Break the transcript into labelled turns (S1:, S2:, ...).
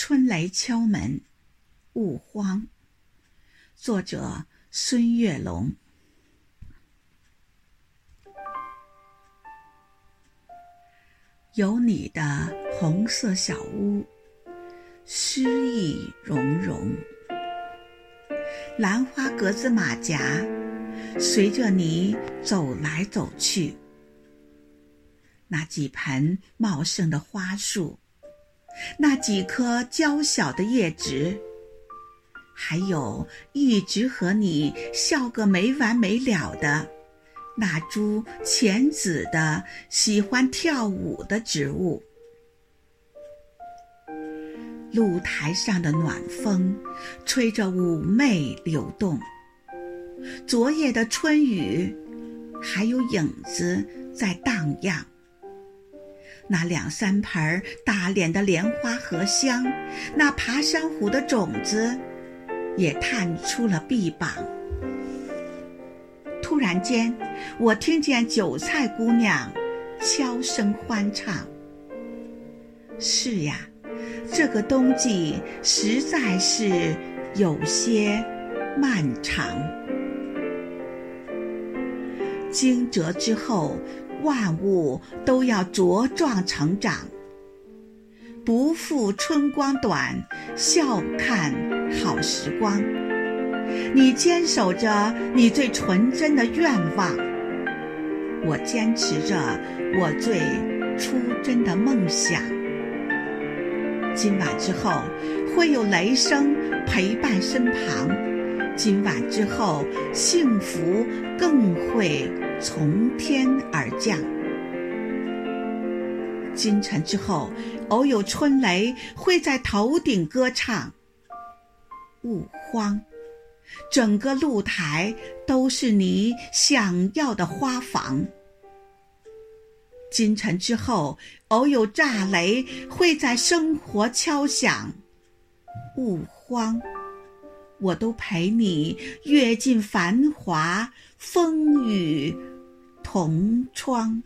S1: 春雷敲门，勿慌。作者：孙月龙。有你的红色小屋，诗意融融。兰花格子马甲，随着你走来走去。那几盆茂盛的花树，那几颗娇小的叶植，还有一直和你笑个没完没了的那株浅紫的、喜欢跳舞的植物。露台上的暖风，吹着妩媚流动。昨夜的春雨，还有影子在荡漾。那两三盆大脸的莲花荷香，那爬山虎的种子，也探出了臂膀。突然间，我听见韭菜姑娘悄声欢唱：“是呀。”这个冬季实在是有些漫长。惊蛰之后，万物都要茁壮成长。不负春光短，笑看好时光。你坚守着你最纯真的愿望，我坚持着我最初真的梦想。今晚之后，会有雷声陪伴身旁；今晚之后，幸福更会从天而降。今晨之后，偶有春雷会在头顶歌唱。勿慌，整个露台都是你想要的花房。今晨之后，偶有炸雷会在生活敲响，勿慌，我都陪你阅尽繁华，风雨同窗。